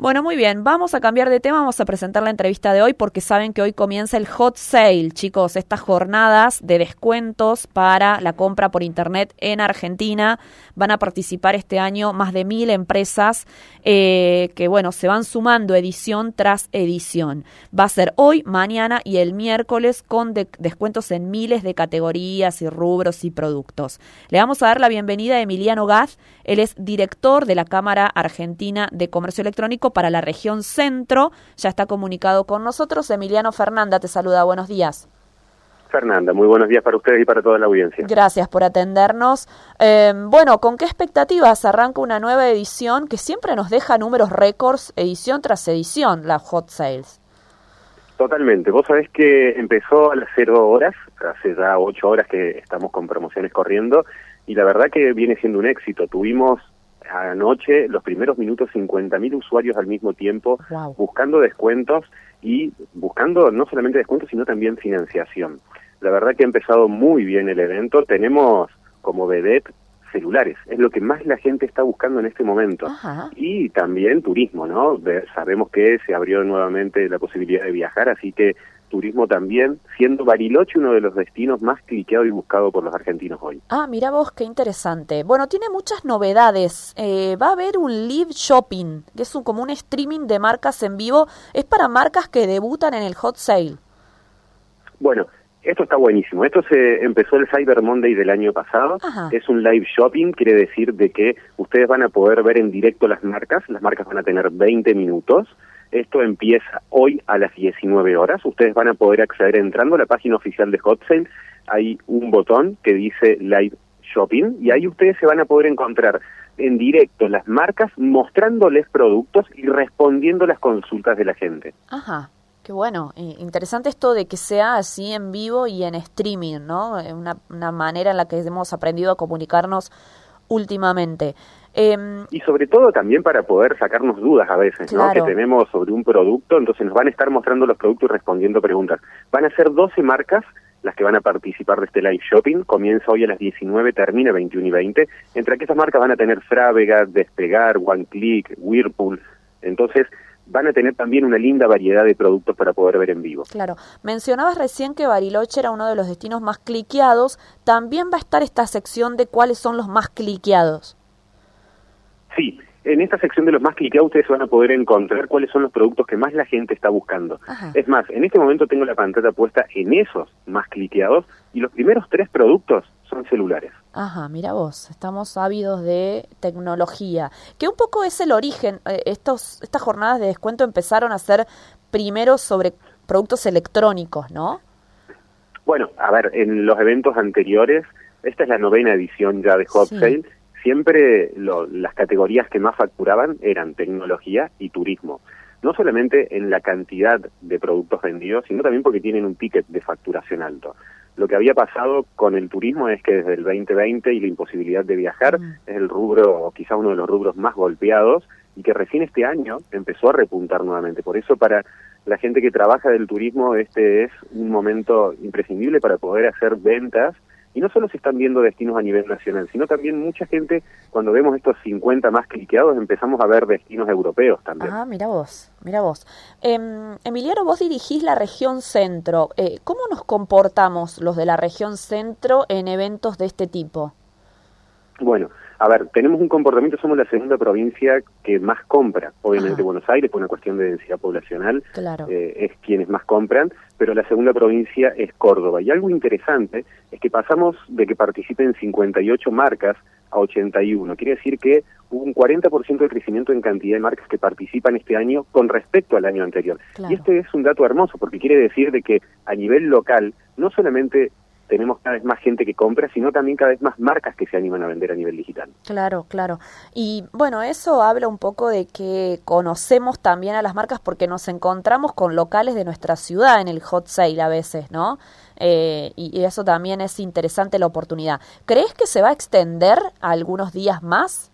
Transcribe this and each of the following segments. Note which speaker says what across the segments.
Speaker 1: Bueno, muy bien, vamos a cambiar de tema, vamos a presentar la entrevista de hoy porque saben que hoy comienza el hot sale, chicos, estas jornadas de descuentos para la compra por internet en Argentina. Van a participar este año más de mil empresas eh, que, bueno, se van sumando edición tras edición. Va a ser hoy, mañana y el miércoles con descuentos en miles de categorías y rubros y productos. Le vamos a dar la bienvenida a Emiliano Gaz, él es director de la Cámara Argentina de Comercio Electrónico para la región centro. Ya está comunicado con nosotros. Emiliano Fernanda te saluda. Buenos días.
Speaker 2: Fernanda, muy buenos días para ustedes y para toda la audiencia.
Speaker 1: Gracias por atendernos. Eh, bueno, ¿con qué expectativas arranca una nueva edición que siempre nos deja números récords, edición tras edición, la Hot Sales?
Speaker 2: Totalmente. Vos sabés que empezó a las cero horas, hace ya ocho horas que estamos con promociones corriendo, y la verdad que viene siendo un éxito. Tuvimos anoche los primeros minutos 50.000 usuarios al mismo tiempo buscando descuentos y buscando no solamente descuentos sino también financiación. La verdad que ha empezado muy bien el evento. Tenemos como vedette celulares, es lo que más la gente está buscando en este momento. Y también turismo, ¿no? sabemos que se abrió nuevamente la posibilidad de viajar, así que turismo también, siendo Bariloche uno de los destinos más cliqueados y buscados por los argentinos hoy.
Speaker 1: Ah, mira vos, qué interesante. Bueno, tiene muchas novedades. Eh, va a haber un live shopping, que es un, como un streaming de marcas en vivo. Es para marcas que debutan en el hot sale.
Speaker 2: Bueno, esto está buenísimo. Esto se empezó el Cyber Monday del año pasado. Es un live shopping, quiere decir de que ustedes van a poder ver en directo las marcas. Las marcas van a tener 20 minutos esto empieza hoy a las 19 horas. Ustedes van a poder acceder entrando a la página oficial de Hot Sale. Hay un botón que dice Live Shopping y ahí ustedes se van a poder encontrar en directo las marcas mostrándoles productos y respondiendo las consultas de la gente.
Speaker 1: Ajá. Qué bueno, interesante esto de que sea así en vivo y en streaming, ¿no? Una, una manera en la que hemos aprendido a comunicarnos últimamente.
Speaker 2: Em, y sobre todo también para poder sacarnos dudas a veces, ¿no? Que tenemos sobre un producto, entonces nos van a estar mostrando los productos y respondiendo preguntas. Van a ser 12 marcas las que van a participar de este live shopping. Comienza hoy a las 19, termina 21 y 20. Entre aquellas marcas van a tener Frávega, Despegar, One Click, Whirlpool. Entonces, van a tener también una linda variedad de productos para poder ver en vivo.
Speaker 1: Claro. Mencionabas recién que Bariloche era uno de los destinos más cliqueados. También va a estar esta sección de cuáles son los más cliqueados.
Speaker 2: Sí, en esta sección de los más cliqueados ustedes van a poder encontrar cuáles son los productos que más la gente está buscando. Es más, en este momento tengo la pantalla puesta en esos más cliqueados y los primeros tres productos son celulares.
Speaker 1: Ajá, mira vos, estamos ávidos de tecnología. Que un poco es el origen, eh, estos, estas jornadas de descuento empezaron a ser primero sobre productos electrónicos, ¿no?
Speaker 2: Bueno, a ver, en los eventos anteriores, esta es la novena edición ya de Hot Sale, siempre las categorías que más facturaban eran tecnología y turismo. No solamente en la cantidad de productos vendidos, sino también porque tienen un ticket de facturación alto. Lo que había pasado con el turismo es que desde el 2020 y la imposibilidad de viajar es el rubro, o quizá uno de los rubros más golpeados, y que recién este año empezó a repuntar nuevamente. Por eso para la gente que trabaja del turismo este es un momento imprescindible para poder hacer ventas y no solo se están viendo destinos a nivel nacional, sino también mucha gente, cuando vemos estos 50 más cliqueados, empezamos a ver destinos europeos también.
Speaker 1: Ah, mira vos, mira vos. Eh, Emiliano, vos dirigís la región centro. Eh, ¿Cómo nos comportamos los de la región centro en eventos de este tipo?
Speaker 2: Bueno, a ver, tenemos un comportamiento, somos la segunda provincia que más compra. Obviamente Buenos Aires, por una cuestión de densidad poblacional, eh, es quienes más compran, pero la segunda provincia es Córdoba. Y algo interesante es que pasamos de que participen 58 marcas a 81. Quiere decir que hubo un 40% de crecimiento en cantidad de marcas que participan este año con respecto al año anterior. Y este es un dato hermoso porque quiere decir de que a nivel local no solamente tenemos cada vez más gente que compra, sino también cada vez más marcas que se animan a vender a nivel digital.
Speaker 1: Claro, claro. Y bueno, eso habla un poco de que conocemos también a las marcas porque nos encontramos con locales de nuestra ciudad en el hot sale a veces, ¿no? Eh, y, eso también es interesante la oportunidad. ¿Crees que se va a extender algunos días más?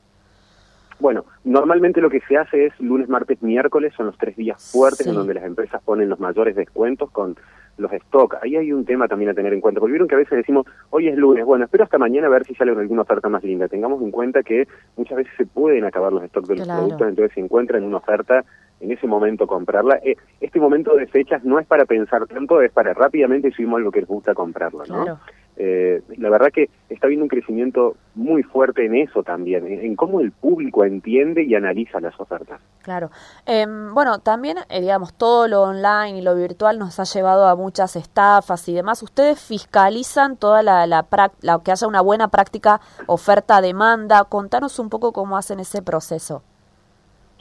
Speaker 2: Bueno, normalmente lo que se hace es lunes, martes, miércoles, son los tres días fuertes en donde las empresas ponen los mayores descuentos con los stock. Ahí hay un tema también a tener en cuenta, porque vieron que a veces decimos, hoy es lunes, bueno, espero hasta mañana a ver si sale alguna oferta más linda. Tengamos en cuenta que muchas veces se pueden acabar los stocks de los productos, entonces si encuentran una oferta, en ese momento comprarla. Eh, este momento de fechas no es para pensar tanto, es para rápidamente subimos algo que les gusta comprarlo, ¿no? Eh, la verdad que está habiendo un crecimiento muy fuerte en eso también, en, cómo el público entiende y analiza las ofertas.
Speaker 1: Claro. Em, bueno, también, eh, digamos, todo lo online y lo virtual nos ha llevado a muchas estafas y demás. ¿Ustedes fiscalizan toda la, la, la que haya una buena práctica oferta-demanda? Contanos un poco cómo hacen ese proceso.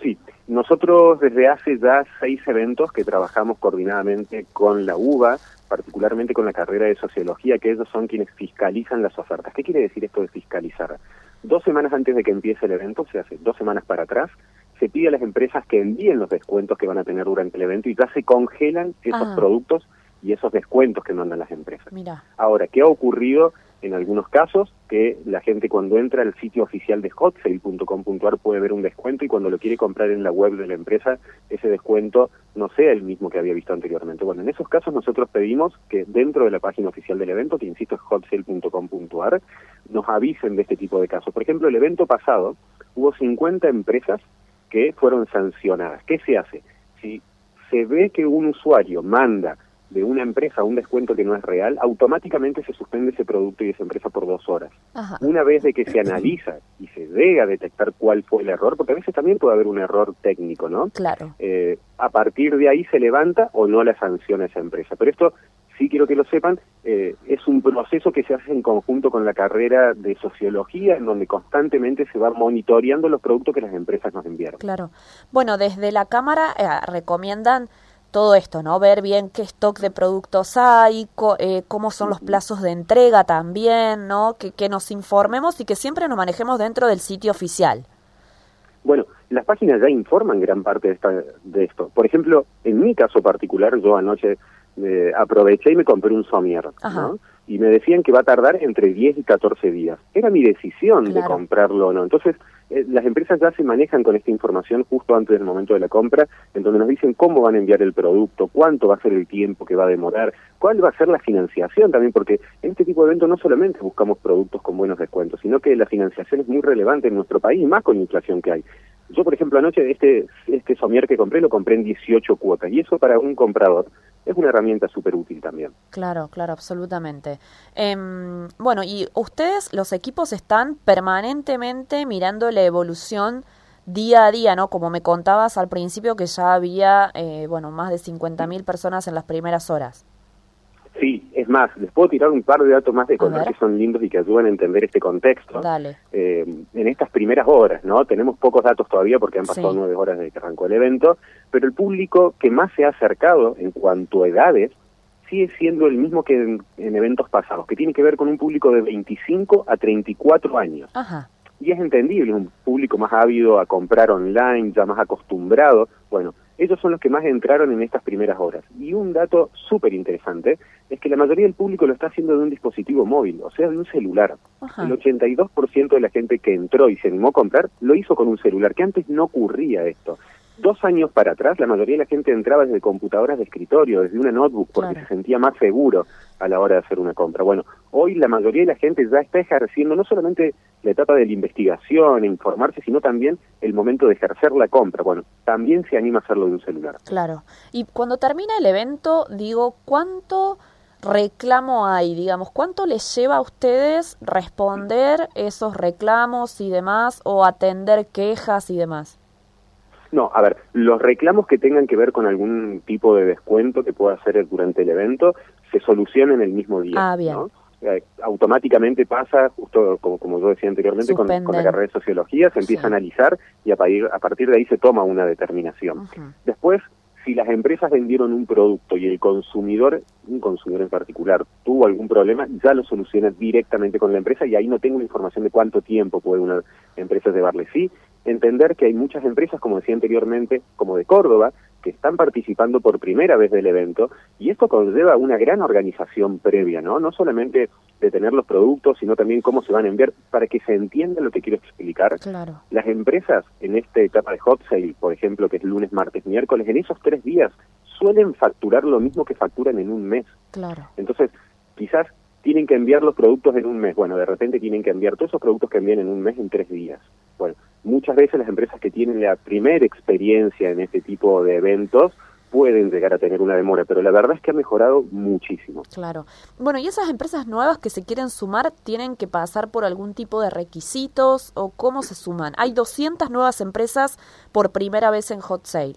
Speaker 2: Sí, nosotros desde hace ya seis eventos que trabajamos coordinadamente con la UBA, particularmente con la carrera de sociología, que ellos son quienes fiscalizan las ofertas. ¿Qué quiere decir esto de fiscalizar? Dos semanas antes de que empiece el evento, se hace dos semanas para atrás, se pide a las empresas que envíen los descuentos que van a tener durante el evento y ya se congelan esos ah. productos y esos descuentos que mandan las empresas.
Speaker 1: Mira.
Speaker 2: Ahora, ¿qué ha ocurrido en algunos casos? Que la gente cuando entra al sitio oficial de hotsale.com.ar puede ver un descuento y cuando lo quiere comprar en la web de la empresa, ese descuento no sea el mismo que había visto anteriormente. Bueno, en esos casos nosotros pedimos que dentro de la página oficial del evento, que insisto es hotsale.com.ar, nos avisen de este tipo de casos. Por ejemplo, el evento pasado hubo 50 empresas que fueron sancionadas. ¿Qué se hace? Si se ve que un usuario manda de una empresa un descuento que no es real, automáticamente se suspende ese producto y esa empresa por dos horas. Una vez de que se analiza y se llega a detectar cuál fue el error, porque a veces también puede haber un error técnico, ¿no?
Speaker 1: Claro.
Speaker 2: Eh, a partir de ahí se levanta o no la sanciona esa empresa. Pero esto, sí quiero que lo sepan, eh, es un proceso que se hace en conjunto con la carrera de sociología, en donde constantemente se va monitoreando los productos que las empresas nos enviaron.
Speaker 1: Claro. Bueno, desde la Cámara eh, recomiendan todo esto, ¿no? Ver bien qué stock de productos hay, eh, cómo son los plazos de entrega también, ¿no? Que, que nos informemos y que siempre nos manejemos dentro del sitio oficial.
Speaker 2: Bueno, las páginas ya informan gran parte de, esta, de esto. Por ejemplo, en mi caso particular, yo anoche eh, aproveché y me compré un somier, ¿no? Y me decían que va a tardar entre 10 y 14 días. Era mi decisión de comprarlo o no. Entonces, eh, las empresas ya se manejan con esta información justo antes del momento de la compra, en donde nos dicen cómo van a enviar el producto, cuánto va a ser el tiempo que va a demorar, cuál va a ser la financiación también, porque en este tipo de eventos no solamente buscamos productos con buenos descuentos, sino que la financiación es muy relevante en nuestro país, más con la inflación que hay. Yo, por ejemplo, anoche este, este somier que compré lo compré en 18 cuotas, y eso para un comprador es una herramienta súper útil también.
Speaker 1: Claro, claro, absolutamente. Em, bueno, y ustedes, los equipos, están permanentemente mirando la evolución día a día, ¿no? Como me contabas al principio que ya había, eh, bueno, más de 50.000 personas en las primeras horas.
Speaker 2: Es más, les puedo tirar un par de datos más de cosas que son lindos y que ayudan a entender este contexto.
Speaker 1: Dale.
Speaker 2: Eh, en estas primeras horas, ¿no? Tenemos pocos datos todavía porque han pasado nueve horas desde que arrancó el evento, pero el público que más se ha acercado en cuanto a edades sigue siendo el mismo que en, en eventos pasados, que tiene que ver con un público de 25 a 34 años.
Speaker 1: Ajá.
Speaker 2: Y es entendible, un público más ávido a comprar online, ya más acostumbrado. Bueno, ellos son los que más entraron en estas primeras horas. Y un dato súper interesante es que la mayoría del público lo está haciendo de un dispositivo móvil, o sea, de un celular. El 82% de la gente que entró y se animó a comprar lo hizo con un celular, que antes no ocurría esto. Dos años para atrás, la mayoría de la gente entraba desde computadoras de escritorio, desde una notebook, porque se sentía más seguro a la hora de hacer una compra. Bueno, hoy la mayoría de la gente ya está ejerciendo no solamente la etapa de la investigación, informarse, sino también el momento de ejercer la compra. Bueno, también se anima a hacerlo de un celular.
Speaker 1: Claro. Y cuando termina el evento, digo, ¿cuánto reclamo hay? Digamos, ¿cuánto les lleva a ustedes responder esos reclamos y demás o atender quejas y demás?
Speaker 2: No, a ver, los reclamos que tengan que ver con algún tipo de descuento que pueda hacer durante el evento se solucionan el mismo día.
Speaker 1: Ah, bien.
Speaker 2: Eh, automáticamente pasa, justo como, como yo decía anteriormente, con, la carrera de sociología, se empieza a analizar y a partir, a partir de ahí se toma una determinación. Después, si las empresas vendieron un producto y el consumidor, un consumidor en particular, tuvo algún problema, ya lo soluciona directamente con la empresa y ahí no tengo información de cuánto tiempo puede una empresa llevarle. Sí, entender que hay muchas empresas, como decía anteriormente, como de Córdoba, que están participando por primera vez del evento y esto conlleva una gran organización previa, ¿no? No solamente de tener los productos, sino también cómo se van a enviar, para que se entienda lo que quiero explicar.
Speaker 1: Claro.
Speaker 2: Las empresas en esta etapa de hot sale, por ejemplo, que es lunes, martes, miércoles, en esos tres días suelen facturar lo mismo que facturan en un mes.
Speaker 1: Claro.
Speaker 2: Entonces, quizás tienen que enviar los productos en un mes. Bueno, de repente tienen que enviar todos esos productos que envían en un mes en tres días. Bueno, muchas veces las empresas que tienen la primera experiencia en este tipo de eventos pueden llegar a tener una demora, pero la verdad es que ha mejorado muchísimo.
Speaker 1: Claro. Bueno, ¿y esas empresas nuevas que se quieren sumar tienen que pasar por algún tipo de requisitos o cómo se suman? Hay 200 nuevas empresas por primera vez en Hot Sale.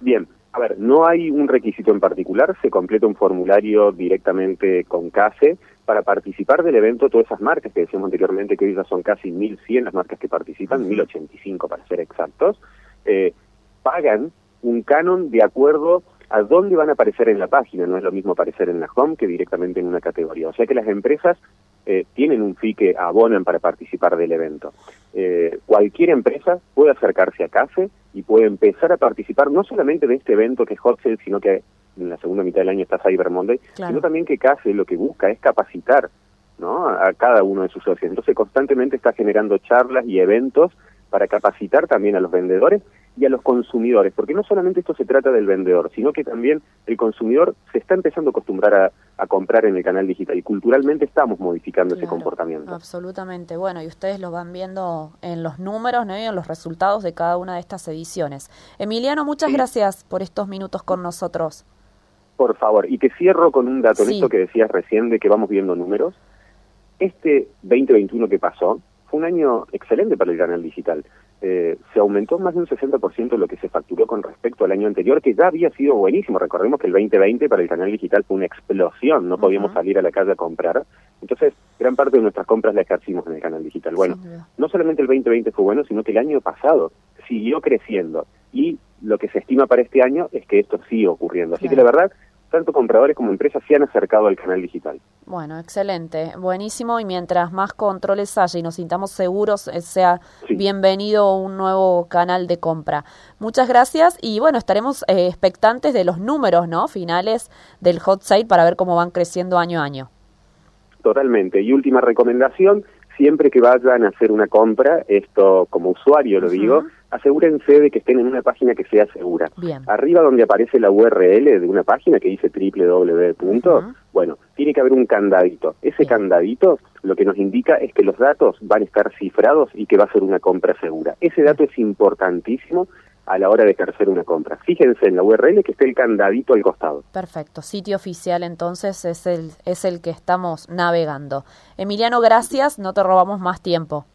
Speaker 2: Bien, a ver, no hay un requisito en particular, se completa un formulario directamente con CASE para participar del evento. Todas esas marcas que decíamos anteriormente, que hoy ya son casi 1.100 las marcas que participan, 1.085 para ser exactos, eh, pagan un canon de acuerdo a dónde van a aparecer en la página. No es lo mismo aparecer en la home que directamente en una categoría. O sea que las empresas eh, tienen un fee que abonan para participar del evento. Eh, cualquier empresa puede acercarse a CAFE y puede empezar a participar no solamente de este evento que es Hot Sale, sino que en la segunda mitad del año está Cyber Monday, sino también que CAFE lo que busca es capacitar ¿no? a cada uno de sus socios. Entonces constantemente está generando charlas y eventos para capacitar también a los vendedores y a los consumidores, porque no solamente esto se trata del vendedor, sino que también el consumidor se está empezando a acostumbrar a, comprar en el canal digital y culturalmente estamos modificando ese comportamiento.
Speaker 1: Absolutamente. Bueno, y ustedes lo van viendo en los números ¿no? y en los resultados de cada una de estas ediciones. Emiliano, muchas gracias por estos minutos con nosotros.
Speaker 2: Por favor, y te cierro con un dato, en esto que decías recién de que vamos viendo números. Este 2021 que pasó fue un año excelente para el canal digital. Eh, se aumentó más de un 60% lo que se facturó con respecto al año anterior, que ya había sido buenísimo. Recordemos que el 2020 para el canal digital fue una explosión, no podíamos salir a la calle a comprar. Entonces, gran parte de nuestras compras las ejercimos en el canal digital. Bueno, no solamente el 2020 fue bueno, sino que el año pasado siguió creciendo. Y lo que se estima para este año es que esto sigue ocurriendo. Así que la verdad, tanto compradores como empresas se han acercado al canal digital.
Speaker 1: Bueno, excelente, buenísimo y mientras más controles haya y nos sintamos seguros, eh, sea bienvenido un nuevo canal de compra. Muchas gracias y bueno, estaremos eh, expectantes de los números, ¿no? Finales del hot sale para ver cómo van creciendo año a año.
Speaker 2: Totalmente. Y última recomendación, siempre que vayan a hacer una compra, esto como usuario lo digo, asegúrense de que estén en una página que sea segura. Arriba donde aparece la URL de una página que dice www. Bueno, tiene que haber un candadito. Ese candadito lo que nos indica es que los datos van a estar cifrados y que va a ser una compra segura. Ese dato es importantísimo a la hora de ejercer una compra. Fíjense en la URL que esté el candadito al costado.
Speaker 1: Perfecto, sitio oficial entonces es el, es el que estamos navegando. Emiliano, gracias, no te robamos más tiempo.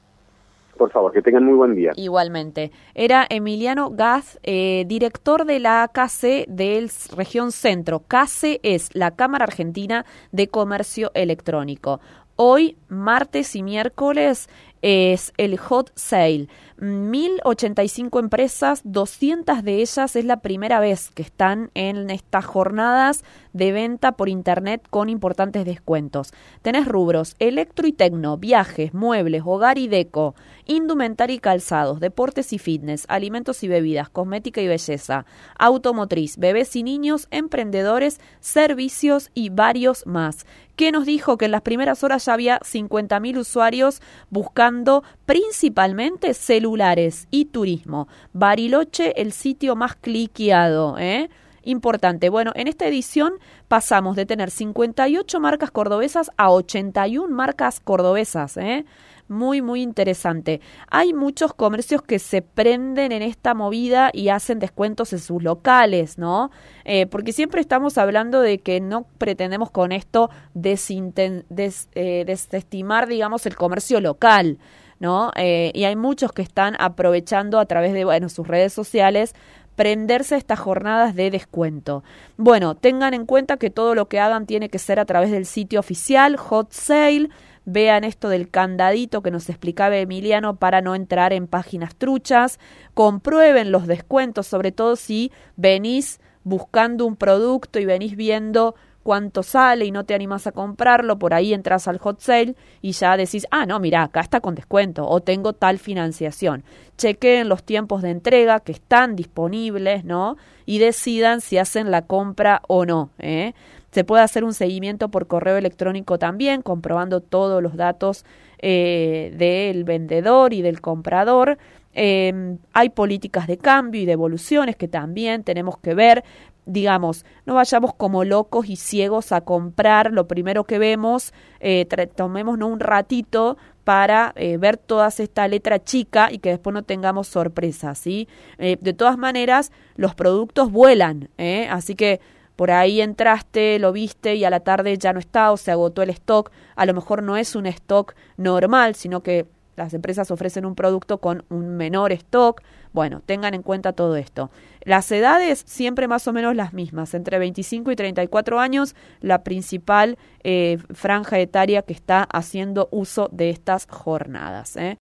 Speaker 2: Por favor, que tengan muy buen día.
Speaker 1: Igualmente. Era Emiliano Gaz, eh, director de la AKC del Región Centro. CACE es la Cámara Argentina de Comercio Electrónico. Hoy, martes y miércoles, es el hot sale. 1085 empresas, 200 de ellas es la primera vez que están en estas jornadas de venta por internet con importantes descuentos. Tenés rubros electro y tecno, viajes, muebles, hogar y deco, indumentaria y calzados, deportes y fitness, alimentos y bebidas, cosmética y belleza, automotriz, bebés y niños, emprendedores, servicios y varios más. ¿Qué nos dijo que en las primeras horas ya había 50.000 usuarios buscando principalmente celulares y turismo. Bariloche, el sitio más cliqueado, ¿eh? Importante. Bueno, en esta edición pasamos de tener 58 marcas cordobesas a 81 marcas cordobesas, ¿eh? Muy, muy interesante. Hay muchos comercios que se prenden en esta movida y hacen descuentos en sus locales, ¿no? Eh, porque siempre estamos hablando de que no pretendemos con esto eh, desestimar, digamos, el comercio local. ¿no? Eh, y hay muchos que están aprovechando a través de, bueno, sus redes sociales prenderse estas jornadas de descuento. Bueno, tengan en cuenta que todo lo que hagan tiene que ser a través del sitio oficial Hot Sale vean esto del candadito que nos explicaba Emiliano para no entrar en páginas truchas, comprueben los descuentos, sobre todo si venís buscando un producto y venís viendo cuánto sale y no te animas a comprarlo, por ahí entras al hot sale y ya decís, ah, no, mira, acá está con descuento o tengo tal financiación. Chequeen los tiempos de entrega que están disponibles, ¿no? Y decidan si hacen la compra o no. ¿eh? Se puede hacer un seguimiento por correo electrónico también, comprobando todos los datos eh, del vendedor y del comprador. Em, hay políticas de cambio y de evoluciones que también tenemos que ver. Digamos, no vayamos como locos y ciegos a comprar lo primero que vemos, eh, tomémonos un ratito para eh, ver toda esta letra chica y que después no tengamos sorpresas, ¿sí? Eh, de todas maneras, los productos vuelan, ¿eh? así que por ahí entraste, lo viste y a la tarde ya no está o se agotó el stock. A lo mejor no es un stock normal, sino que las empresas ofrecen un producto con un menor stock. Bueno, tengan en cuenta todo esto. Las edades siempre más o menos las mismas, entre 25 y 34 años, la principal eh, franja etaria que está haciendo uso de estas jornadas. ¿eh?